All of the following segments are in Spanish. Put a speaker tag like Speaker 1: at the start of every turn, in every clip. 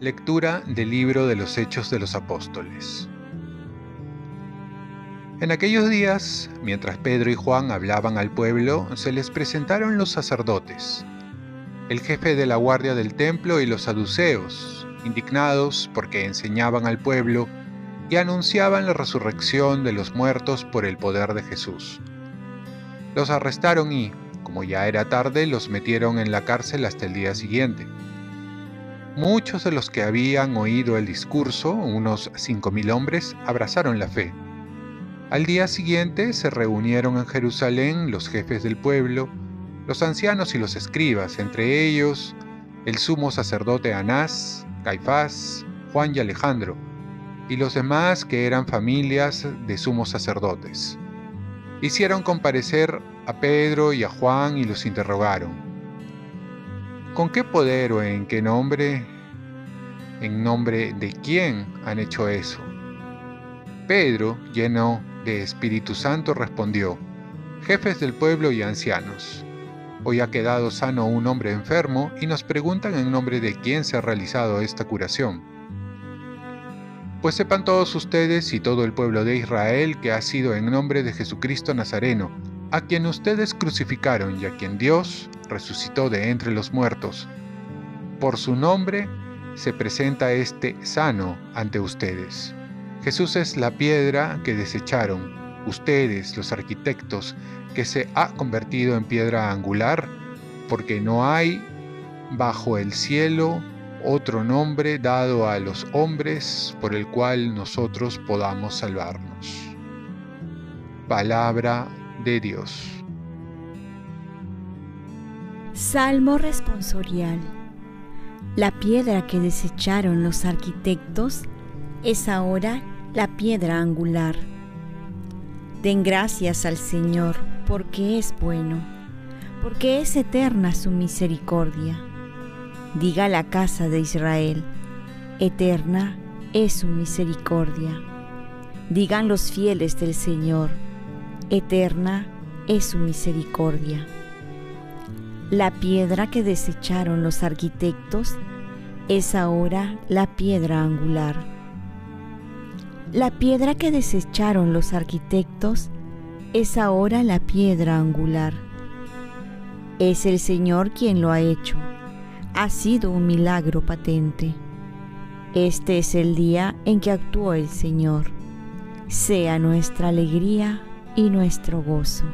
Speaker 1: Lectura del libro de los Hechos de los Apóstoles. En aquellos días, mientras Pedro y Juan hablaban al pueblo, se les presentaron los sacerdotes, el jefe de la guardia del templo y los saduceos, indignados porque enseñaban al pueblo y anunciaban la resurrección de los muertos por el poder de Jesús. Los arrestaron y, como ya era tarde, los metieron en la cárcel hasta el día siguiente. Muchos de los que habían oído el discurso, unos cinco mil hombres, abrazaron la fe. Al día siguiente se reunieron en Jerusalén los jefes del pueblo, los ancianos y los escribas, entre ellos el sumo sacerdote Anás, Caifás, Juan y Alejandro, y los demás que eran familias de sumos sacerdotes. Hicieron comparecer a Pedro y a Juan y los interrogaron. ¿Con qué poder o en qué nombre? ¿En nombre de quién han hecho eso? Pedro, lleno de Espíritu Santo, respondió, Jefes del pueblo y ancianos, hoy ha quedado sano un hombre enfermo y nos preguntan en nombre de quién se ha realizado esta curación. Pues sepan todos ustedes y todo el pueblo de Israel que ha sido en nombre de Jesucristo Nazareno, a quien ustedes crucificaron y a quien Dios resucitó de entre los muertos. Por su nombre se presenta este sano ante ustedes. Jesús es la piedra que desecharon, ustedes, los arquitectos, que se ha convertido en piedra angular, porque no hay bajo el cielo otro nombre dado a los hombres por el cual nosotros podamos salvarnos. Palabra de Dios.
Speaker 2: Salmo responsorial. La piedra que desecharon los arquitectos es ahora la piedra angular. Den gracias al Señor porque es bueno, porque es eterna su misericordia. Diga la casa de Israel, eterna es su misericordia. Digan los fieles del Señor, eterna es su misericordia. La piedra que desecharon los arquitectos es ahora la piedra angular. La piedra que desecharon los arquitectos es ahora la piedra angular. Es el Señor quien lo ha hecho. Ha sido un milagro patente. Este es el día en que actuó el Señor. Sea nuestra alegría y nuestro gozo.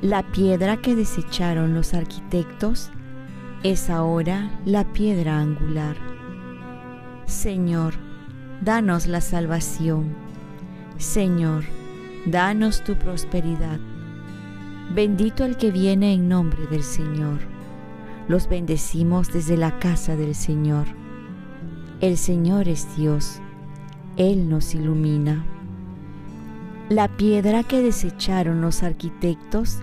Speaker 2: La piedra que desecharon los arquitectos es ahora la piedra angular. Señor, danos la salvación. Señor, danos tu prosperidad. Bendito el que viene en nombre del Señor. Los bendecimos desde la casa del Señor. El Señor es Dios. Él nos ilumina. La piedra que desecharon los arquitectos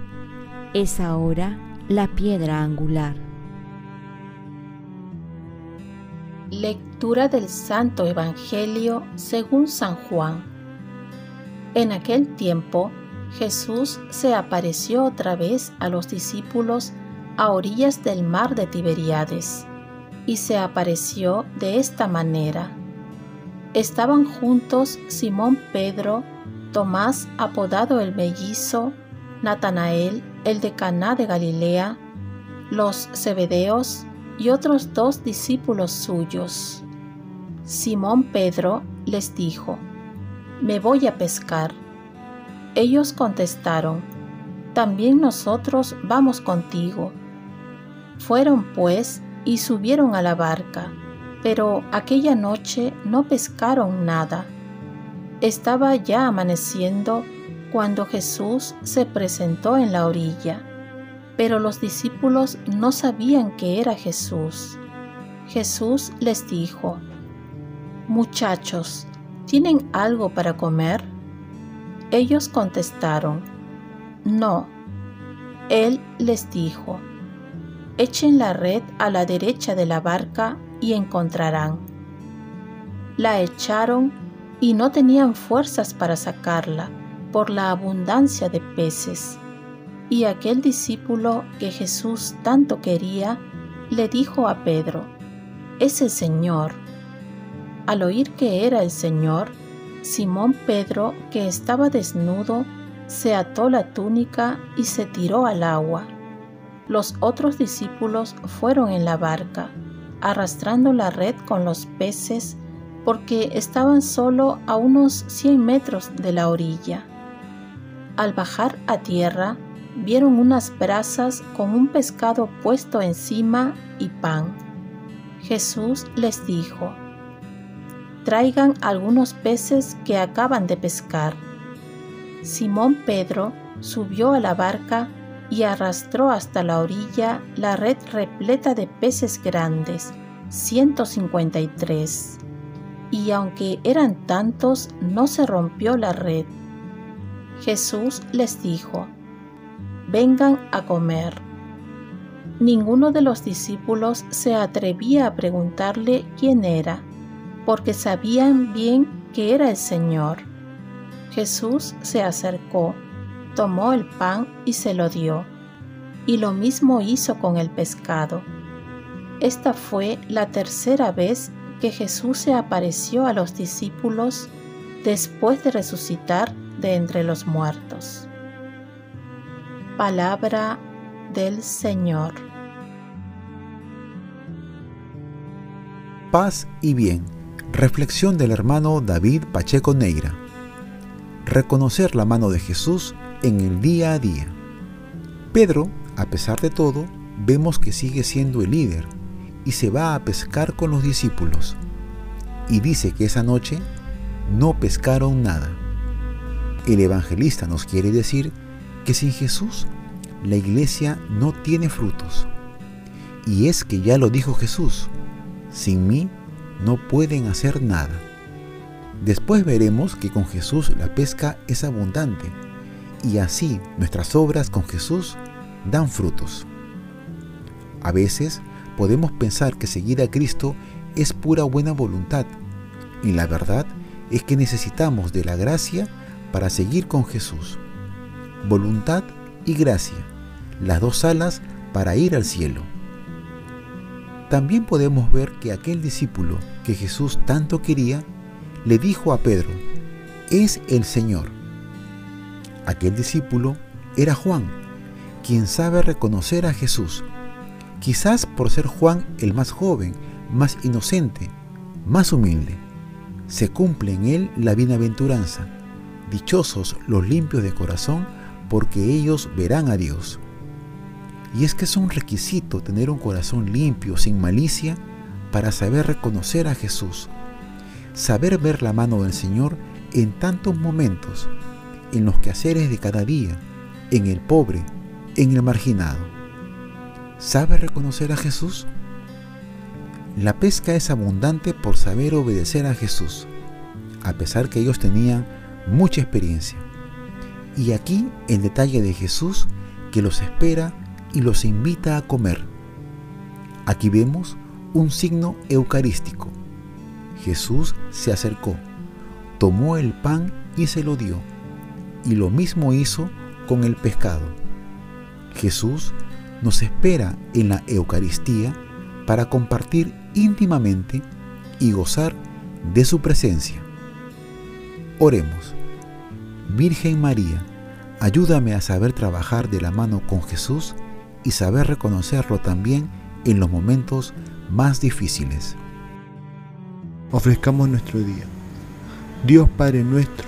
Speaker 2: es ahora la piedra angular.
Speaker 3: Lectura del Santo Evangelio según San Juan. En aquel tiempo Jesús se apareció otra vez a los discípulos a orillas del mar de Tiberíades, y se apareció de esta manera. Estaban juntos Simón Pedro, Tomás apodado el mellizo, Natanael, el de Caná de Galilea, los Zebedeos y otros dos discípulos suyos. Simón Pedro les dijo, Me voy a pescar. Ellos contestaron, También nosotros vamos contigo. Fueron pues y subieron a la barca, pero aquella noche no pescaron nada. Estaba ya amaneciendo cuando Jesús se presentó en la orilla, pero los discípulos no sabían que era Jesús. Jesús les dijo, Muchachos, ¿tienen algo para comer? Ellos contestaron, No. Él les dijo, Echen la red a la derecha de la barca y encontrarán. La echaron y no tenían fuerzas para sacarla por la abundancia de peces. Y aquel discípulo que Jesús tanto quería le dijo a Pedro, es el Señor. Al oír que era el Señor, Simón Pedro, que estaba desnudo, se ató la túnica y se tiró al agua. Los otros discípulos fueron en la barca, arrastrando la red con los peces, porque estaban solo a unos 100 metros de la orilla. Al bajar a tierra, vieron unas brasas con un pescado puesto encima y pan. Jesús les dijo, traigan algunos peces que acaban de pescar. Simón Pedro subió a la barca y arrastró hasta la orilla la red repleta de peces grandes, 153. Y aunque eran tantos, no se rompió la red. Jesús les dijo, vengan a comer. Ninguno de los discípulos se atrevía a preguntarle quién era, porque sabían bien que era el Señor. Jesús se acercó, tomó el pan y se lo dio, y lo mismo hizo con el pescado. Esta fue la tercera vez que Jesús se apareció a los discípulos después de resucitar de entre los muertos. Palabra del Señor.
Speaker 4: Paz y bien. Reflexión del hermano David Pacheco Neira. Reconocer la mano de Jesús en el día a día. Pedro, a pesar de todo, vemos que sigue siendo el líder y se va a pescar con los discípulos. Y dice que esa noche no pescaron nada. El evangelista nos quiere decir que sin Jesús la iglesia no tiene frutos. Y es que ya lo dijo Jesús, sin mí no pueden hacer nada. Después veremos que con Jesús la pesca es abundante y así nuestras obras con Jesús dan frutos. A veces podemos pensar que seguir a Cristo es pura buena voluntad y la verdad es que necesitamos de la gracia para seguir con Jesús. Voluntad y gracia, las dos alas para ir al cielo. También podemos ver que aquel discípulo que Jesús tanto quería le dijo a Pedro, es el Señor. Aquel discípulo era Juan, quien sabe reconocer a Jesús, quizás por ser Juan el más joven, más inocente, más humilde. Se cumple en él la bienaventuranza. Dichosos los limpios de corazón, porque ellos verán a Dios. Y es que es un requisito tener un corazón limpio, sin malicia, para saber reconocer a Jesús, saber ver la mano del Señor en tantos momentos, en los quehaceres de cada día, en el pobre, en el marginado. ¿Sabe reconocer a Jesús? La pesca es abundante por saber obedecer a Jesús, a pesar que ellos tenían mucha experiencia. Y aquí el detalle de Jesús que los espera y los invita a comer. Aquí vemos un signo eucarístico. Jesús se acercó, tomó el pan y se lo dio, y lo mismo hizo con el pescado. Jesús nos espera en la Eucaristía para compartir íntimamente y gozar de su presencia. Oremos. Virgen María, ayúdame a saber trabajar de la mano con Jesús y saber reconocerlo también en los momentos más difíciles.
Speaker 5: Ofrezcamos nuestro día. Dios Padre nuestro,